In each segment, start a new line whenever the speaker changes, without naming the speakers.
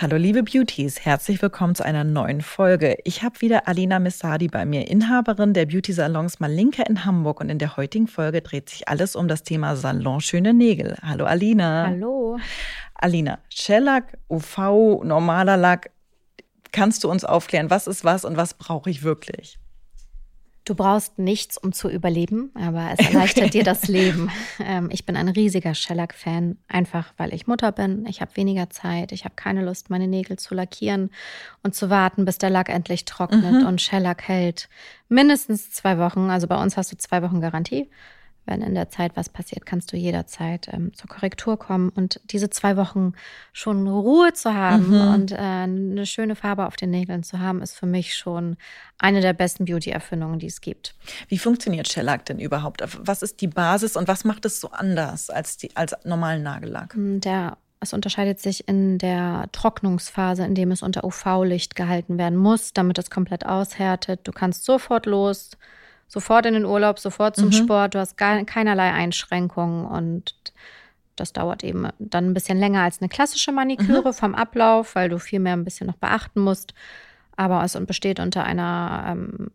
Hallo liebe Beauties, herzlich willkommen zu einer neuen Folge. Ich habe wieder Alina Messadi bei mir, Inhaberin der Beauty Salons Malinka in Hamburg und in der heutigen Folge dreht sich alles um das Thema Salon schöne Nägel. Hallo Alina.
Hallo.
Alina, Shellac, UV, normaler Lack, kannst du uns aufklären, was ist was und was brauche ich wirklich?
Du brauchst nichts, um zu überleben, aber es erleichtert okay. dir das Leben. Ähm, ich bin ein riesiger Shellac-Fan, einfach weil ich Mutter bin. Ich habe weniger Zeit. Ich habe keine Lust, meine Nägel zu lackieren und zu warten, bis der Lack endlich trocknet. Mhm. Und Shellac hält mindestens zwei Wochen. Also bei uns hast du zwei Wochen Garantie wenn in der Zeit was passiert, kannst du jederzeit ähm, zur Korrektur kommen. Und diese zwei Wochen schon Ruhe zu haben mhm. und äh, eine schöne Farbe auf den Nägeln zu haben, ist für mich schon eine der besten Beauty-Erfindungen, die es gibt.
Wie funktioniert Shellac denn überhaupt? Was ist die Basis und was macht es so anders als, die, als normalen Nagellack?
Hm, der es unterscheidet sich in der Trocknungsphase, in dem es unter UV-Licht gehalten werden muss, damit es komplett aushärtet. Du kannst sofort los sofort in den Urlaub, sofort zum mhm. Sport. Du hast gar, keinerlei Einschränkungen und das dauert eben dann ein bisschen länger als eine klassische Maniküre mhm. vom Ablauf, weil du viel mehr ein bisschen noch beachten musst. Aber es besteht unter einer ähm,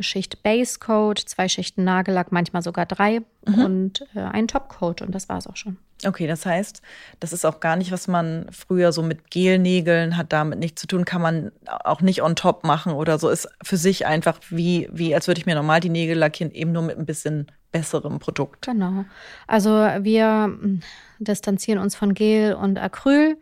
Schicht Base Coat, zwei Schichten Nagellack, manchmal sogar drei mhm. und äh, ein Topcoat und das war es auch schon.
Okay, das heißt, das ist auch gar nicht, was man früher so mit Gelnägeln hat damit nichts zu tun, kann man auch nicht on top machen oder so. Ist für sich einfach wie, wie als würde ich mir normal die Nägel lackieren, eben nur mit ein bisschen besserem Produkt.
Genau. Also wir hm, distanzieren uns von Gel und Acryl.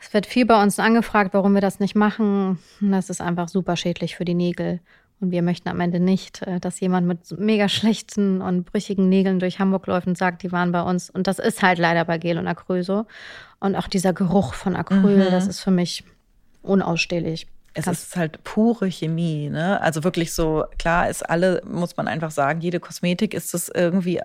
Es wird viel bei uns angefragt, warum wir das nicht machen. Das ist einfach super schädlich für die Nägel. Und wir möchten am Ende nicht, äh, dass jemand mit mega schlechten und brüchigen Nägeln durch Hamburg läuft und sagt, die waren bei uns. Und das ist halt leider bei Gel und Acryl so. Und auch dieser Geruch von Acryl, mhm. das ist für mich unausstehlich.
Es ist halt pure Chemie, ne? Also wirklich so, klar ist alle, muss man einfach sagen, jede Kosmetik ist das irgendwie,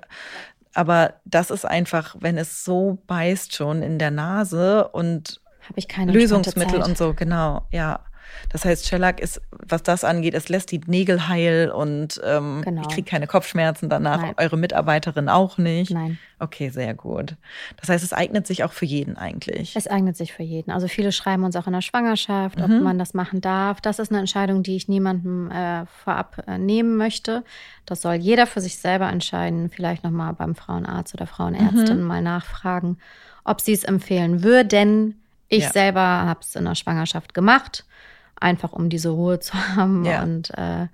aber das ist einfach, wenn es so beißt schon in der Nase und
habe ich keine
Lösungsmittel und so, genau, ja. Das heißt, Shellac ist, was das angeht, es lässt die Nägel heil und ähm, genau. ich kriege keine Kopfschmerzen danach. Nein. Eure Mitarbeiterin auch nicht.
Nein.
Okay, sehr gut. Das heißt, es eignet sich auch für jeden eigentlich.
Es eignet sich für jeden. Also viele schreiben uns auch in der Schwangerschaft, ob mhm. man das machen darf. Das ist eine Entscheidung, die ich niemandem äh, vorab äh, nehmen möchte. Das soll jeder für sich selber entscheiden. Vielleicht nochmal beim Frauenarzt oder Frauenärztin mhm. mal nachfragen, ob sie es empfehlen würden. Ich ja. selber habe es in der Schwangerschaft gemacht einfach um diese Ruhe zu haben. Ja. Und äh,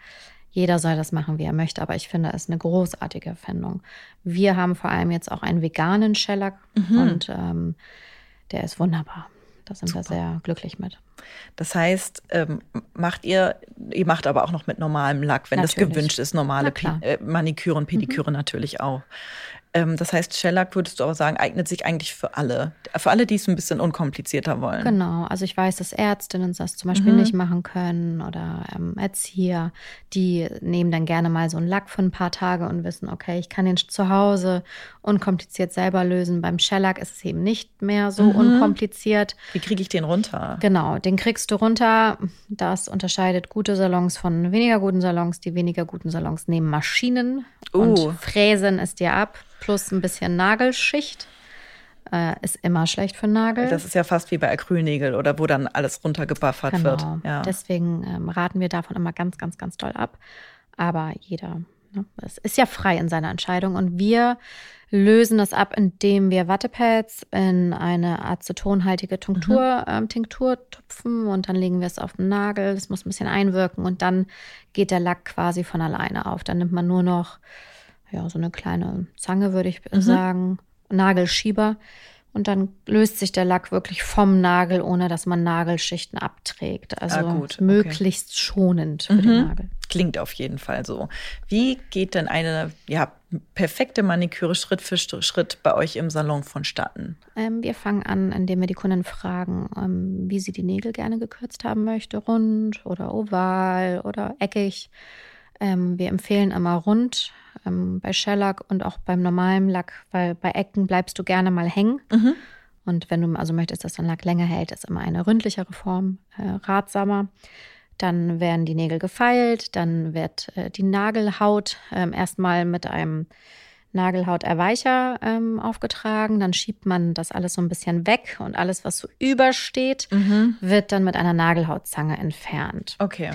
jeder soll das machen, wie er möchte. Aber ich finde, es ist eine großartige Erfindung. Wir haben vor allem jetzt auch einen veganen Shellac mhm. und ähm, der ist wunderbar. Da sind Super. wir sehr glücklich mit.
Das heißt, ähm, macht ihr, ihr macht aber auch noch mit normalem Lack, wenn natürlich. das gewünscht ist, normale äh, Maniküre und Pediküre mhm. natürlich auch. Ähm, das heißt, Shellac würdest du auch sagen, eignet sich eigentlich für alle. Für alle, die es ein bisschen unkomplizierter wollen.
Genau. Also ich weiß, dass Ärztinnen das zum Beispiel mhm. nicht machen können oder ähm, Erzieher, die nehmen dann gerne mal so einen Lack für ein paar Tage und wissen, okay, ich kann den zu Hause unkompliziert selber lösen. Beim Shellac ist es eben nicht mehr so mhm. unkompliziert.
Wie kriege ich den runter?
Genau, den kriegst du runter. Das unterscheidet gute Salons von weniger guten Salons. Die weniger guten Salons nehmen Maschinen uh. und fräsen es dir ab plus ein bisschen Nagelschicht. Äh, ist immer schlecht für Nagel.
Das ist ja fast wie bei Acrylnägel oder wo dann alles runtergebuffert
genau.
wird. Ja.
Deswegen ähm, raten wir davon immer ganz, ganz, ganz doll ab. Aber jeder ne, es ist ja frei in seiner Entscheidung. Und wir lösen das ab, indem wir Wattepads in eine acetonhaltige Tinktur, mhm. ähm, Tinktur tupfen und dann legen wir es auf den Nagel. Das muss ein bisschen einwirken und dann geht der Lack quasi von alleine auf. Dann nimmt man nur noch ja, so eine kleine Zange, würde ich mhm. sagen, Nagelschieber. Und dann löst sich der Lack wirklich vom Nagel, ohne dass man Nagelschichten abträgt. Also ah, gut, möglichst okay. schonend für mhm. den Nagel.
Klingt auf jeden Fall so. Wie geht denn eine ja, perfekte Maniküre Schritt für Schritt bei euch im Salon vonstatten?
Ähm, wir fangen an, indem wir die Kunden fragen, ähm, wie sie die Nägel gerne gekürzt haben möchte. Rund oder oval oder eckig. Ähm, wir empfehlen immer rund ähm, bei Shellac und auch beim normalen Lack, weil bei Ecken bleibst du gerne mal hängen. Mhm. Und wenn du also möchtest, dass dein Lack länger hält, ist immer eine ründlichere Form äh, ratsamer. Dann werden die Nägel gefeilt, dann wird äh, die Nagelhaut äh, erstmal mit einem Nagelhauterweicher ähm, aufgetragen. Dann schiebt man das alles so ein bisschen weg und alles, was so übersteht, mhm. wird dann mit einer Nagelhautzange entfernt.
Okay.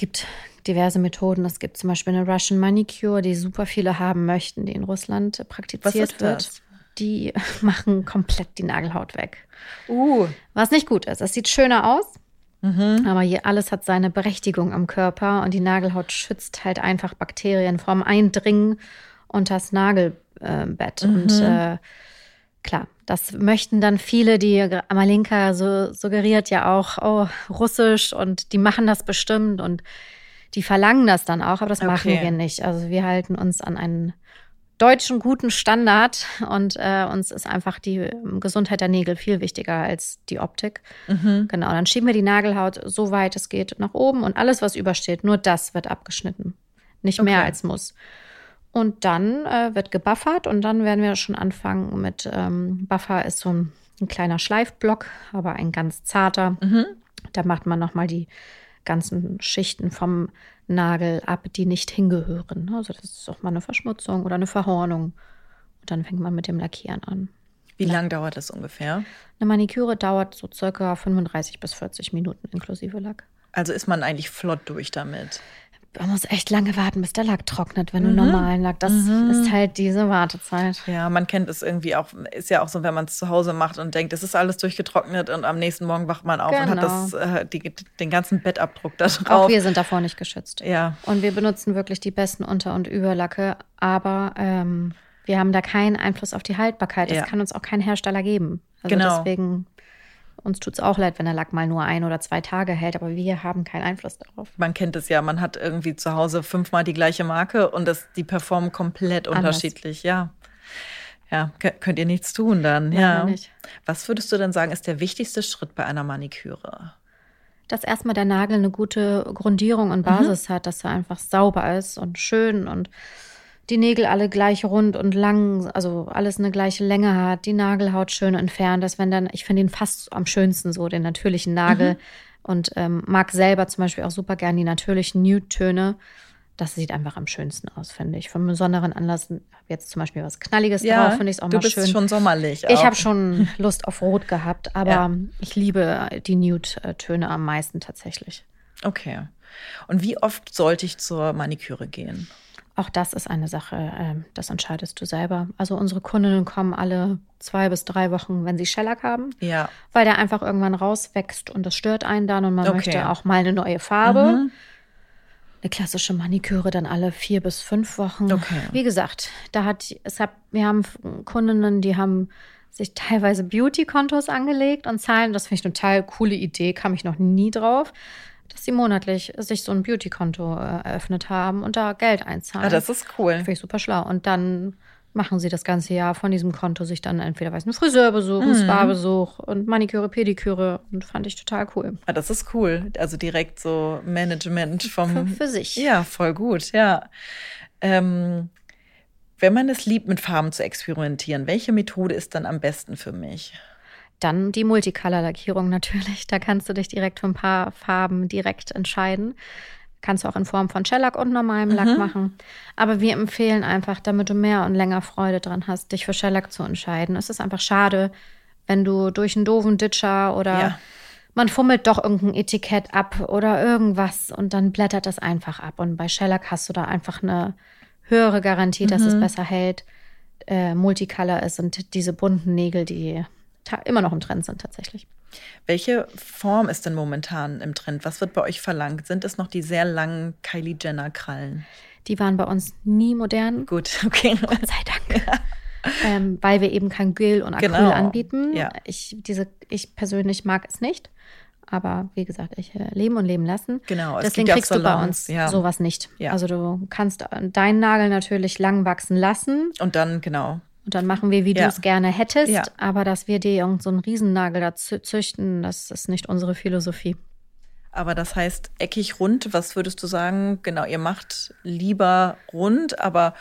Es gibt diverse Methoden. Es gibt zum Beispiel eine Russian Manicure, die super viele haben möchten, die in Russland praktiziert wird. Die machen komplett die Nagelhaut weg.
Uh.
Was nicht gut ist. Es sieht schöner aus. Mhm. Aber hier alles hat seine Berechtigung am Körper und die Nagelhaut schützt halt einfach Bakterien vom Eindringen unter das Nagelbett. Mhm. Und äh, klar, das möchten dann viele, die Amalinka so suggeriert ja auch, oh, Russisch und die machen das bestimmt und die verlangen das dann auch, aber das okay. machen wir nicht. Also wir halten uns an einen deutschen guten Standard und äh, uns ist einfach die ähm, Gesundheit der Nägel viel wichtiger als die Optik. Mhm. Genau, dann schieben wir die Nagelhaut so weit es geht nach oben und alles, was übersteht, nur das wird abgeschnitten. Nicht okay. mehr als muss. Und dann äh, wird gebuffert und dann werden wir schon anfangen mit ähm, Buffer ist so ein, ein, kleiner Schleifblock, aber ein ganz zarter. Mhm. Da macht man nochmal die ganzen Schichten vom Nagel ab, die nicht hingehören. Also das ist auch mal eine Verschmutzung oder eine Verhornung. Und dann fängt man mit dem Lackieren an.
Wie ja. lang dauert das ungefähr?
Eine Maniküre dauert so circa 35 bis 40 Minuten inklusive Lack.
Also ist man eigentlich flott durch damit?
Man muss echt lange warten, bis der Lack trocknet, wenn mhm. du normalen Lack. Das mhm. ist halt diese Wartezeit.
Ja, man kennt es irgendwie auch, ist ja auch so, wenn man es zu Hause macht und denkt, es ist alles durchgetrocknet und am nächsten Morgen wacht man auf genau. und hat das, genau. äh, die, den ganzen Bettabdruck da drauf.
Auch wir sind davor nicht geschützt.
Ja.
Und wir benutzen wirklich die besten Unter- und Überlacke, aber ähm, wir haben da keinen Einfluss auf die Haltbarkeit. Das ja. kann uns auch kein Hersteller geben. Also genau. deswegen uns tut es auch leid, wenn der Lack mal nur ein oder zwei Tage hält, aber wir haben keinen Einfluss darauf.
Man kennt es ja, man hat irgendwie zu Hause fünfmal die gleiche Marke und das, die performen komplett Anders. unterschiedlich, ja. Ja, könnt ihr nichts tun dann, ja. Nicht. Was würdest du denn sagen, ist der wichtigste Schritt bei einer Maniküre?
Dass erstmal der Nagel eine gute Grundierung und mhm. Basis mhm. hat, dass er einfach sauber ist und schön und die Nägel alle gleich rund und lang, also alles eine gleiche Länge hat, die Nagelhaut schön entfernt ist, wenn dann, ich finde ihn fast am schönsten so, den natürlichen Nagel. Mhm. Und ähm, mag selber zum Beispiel auch super gern die natürlichen Nude-Töne. Das sieht einfach am schönsten aus, finde ich. Von besonderen Anlässen, jetzt zum Beispiel was Knalliges ja, drauf, finde ich es auch mal schön. Du
bist schon sommerlich.
Auch. Ich habe schon Lust auf Rot gehabt, aber ja. ich liebe die Nude-Töne am meisten tatsächlich.
Okay. Und wie oft sollte ich zur Maniküre gehen?
Auch das ist eine Sache, ähm, das entscheidest du selber. Also unsere Kundinnen kommen alle zwei bis drei Wochen, wenn sie Shellac haben.
Ja.
Weil der einfach irgendwann rauswächst und das stört einen dann und man okay. möchte auch mal eine neue Farbe. Mhm. Eine klassische Maniküre dann alle vier bis fünf Wochen.
Okay.
Wie gesagt, da hat es hat, wir haben Kundinnen, die haben sich teilweise Beauty-Kontos angelegt und zahlen. Das finde ich eine total coole Idee, kam ich noch nie drauf dass sie monatlich sich so ein Beauty-Konto äh, eröffnet haben und da Geld einzahlen.
Ah, das ist cool.
Finde ich super schlau. Und dann machen sie das ganze Jahr von diesem Konto sich dann entweder weiß einen Friseurbesuch, einen mhm. Spa-Besuch und Maniküre, Pediküre und fand ich total cool.
Ah, das ist cool. Also direkt so Management vom
für, für sich.
Ja, voll gut. Ja. Ähm, wenn man es liebt, mit Farben zu experimentieren, welche Methode ist dann am besten für mich?
Dann die Multicolor-Lackierung natürlich. Da kannst du dich direkt für ein paar Farben direkt entscheiden. Kannst du auch in Form von Shellac und normalem Lack mhm. machen. Aber wir empfehlen einfach, damit du mehr und länger Freude dran hast, dich für Shellac zu entscheiden. Es ist einfach schade, wenn du durch einen doofen Ditcher oder ja. man fummelt doch irgendein Etikett ab oder irgendwas und dann blättert das einfach ab. Und bei Shellac hast du da einfach eine höhere Garantie, dass mhm. es besser hält. Äh, Multicolor ist und diese bunten Nägel, die immer noch im Trend sind tatsächlich.
Welche Form ist denn momentan im Trend? Was wird bei euch verlangt? Sind es noch die sehr langen Kylie Jenner Krallen?
Die waren bei uns nie modern.
Gut, okay.
Gott sei Dank. Ja. Ähm, weil wir eben kein Gel und Acryl genau. anbieten.
Ja.
Ich, diese, ich persönlich mag es nicht. Aber wie gesagt, ich äh, leben und leben lassen.
Genau.
Deswegen kriegst du bei uns ja. sowas nicht. Ja. Also du kannst deinen Nagel natürlich lang wachsen lassen.
Und dann, genau.
Und dann machen wir, wie ja. du es gerne hättest. Ja. Aber dass wir dir irgendeinen so Riesennagel da züchten, das ist nicht unsere Philosophie.
Aber das heißt eckig rund, was würdest du sagen? Genau, ihr macht lieber rund, aber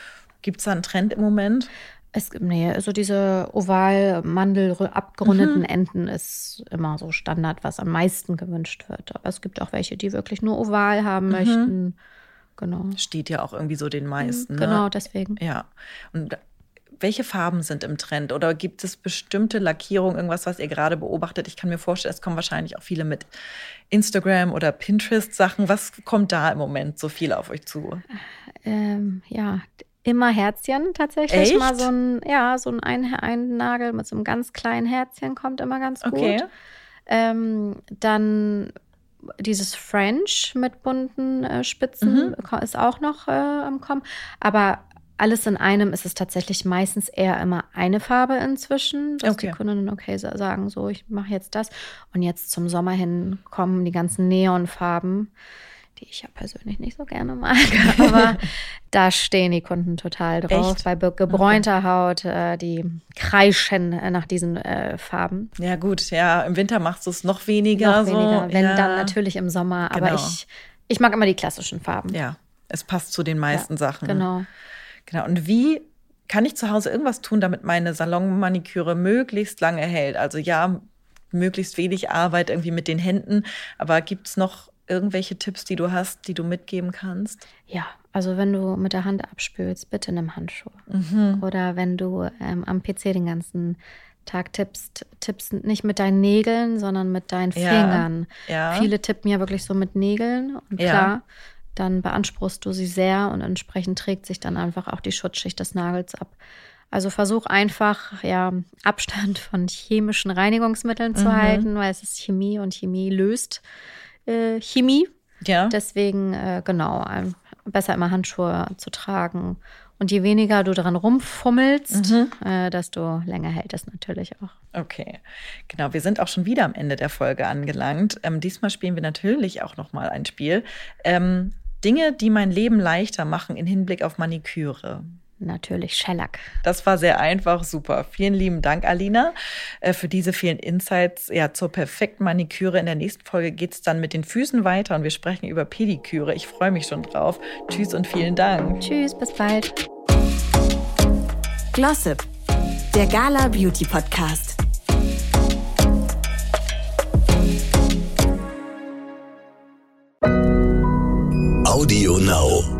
gibt es da einen Trend im Moment?
Es, nee, also diese oval mandel abgerundeten mhm. Enden ist immer so Standard, was am meisten gewünscht wird. Aber es gibt auch welche, die wirklich nur oval haben mhm. möchten. Genau.
Steht ja auch irgendwie so den meisten.
Mhm, genau, ne? deswegen.
Ja. Und welche Farben sind im Trend? Oder gibt es bestimmte Lackierungen, irgendwas, was ihr gerade beobachtet? Ich kann mir vorstellen, es kommen wahrscheinlich auch viele mit Instagram oder Pinterest-Sachen. Was kommt da im Moment so viel auf euch zu?
Ähm, ja, immer Herzchen tatsächlich.
Echt?
Mal so ein, ja, so ein, ein Nagel mit so einem ganz kleinen Herzchen kommt immer ganz gut.
Okay.
Ähm, dann dieses French mit bunten äh, Spitzen mhm. ist auch noch äh, am Kommen. Aber alles in einem ist es tatsächlich meistens eher immer eine Farbe inzwischen, dass okay. die Kundinnen okay sagen, so ich mache jetzt das. Und jetzt zum Sommer hin kommen die ganzen Neonfarben die ich ja persönlich nicht so gerne mag, aber da stehen die Kunden total drauf. Echt? Bei gebräunter okay. Haut, äh, die kreischen äh, nach diesen äh, Farben.
Ja, gut, ja, im Winter machst du es noch weniger.
Noch so. weniger, wenn ja. dann natürlich im Sommer. Genau. Aber ich, ich mag immer die klassischen Farben.
Ja, es passt zu den meisten ja, Sachen.
Genau.
Genau. Und wie kann ich zu Hause irgendwas tun, damit meine Salonmaniküre möglichst lange hält? Also ja, möglichst wenig Arbeit irgendwie mit den Händen, aber gibt es noch irgendwelche Tipps, die du hast, die du mitgeben kannst?
Ja, also wenn du mit der Hand abspülst, bitte nimm Handschuhe. Mhm. Oder wenn du ähm, am PC den ganzen Tag tippst, tippst nicht mit deinen Nägeln, sondern mit deinen ja. Fingern. Ja. Viele tippen ja wirklich so mit Nägeln und ja. klar, dann beanspruchst du sie sehr und entsprechend trägt sich dann einfach auch die Schutzschicht des Nagels ab. Also versuch einfach, ja, Abstand von chemischen Reinigungsmitteln zu mhm. halten, weil es ist Chemie und Chemie löst äh, Chemie.
Ja.
Deswegen, äh, genau, besser immer Handschuhe zu tragen. Und je weniger du dran rumfummelst, mhm. äh, desto länger hält es natürlich auch.
Okay, genau. Wir sind auch schon wieder am Ende der Folge angelangt. Ähm, diesmal spielen wir natürlich auch noch mal ein Spiel. Ähm, Dinge, die mein Leben leichter machen in Hinblick auf Maniküre.
Natürlich Schellack.
Das war sehr einfach, super. Vielen lieben Dank, Alina, äh, für diese vielen Insights ja, zur perfekten Maniküre. In der nächsten Folge geht es dann mit den Füßen weiter und wir sprechen über Pediküre. Ich freue mich schon drauf. Tschüss und vielen Dank.
Tschüss, bis bald.
Glossip, der Gala Beauty Podcast. Audio Now.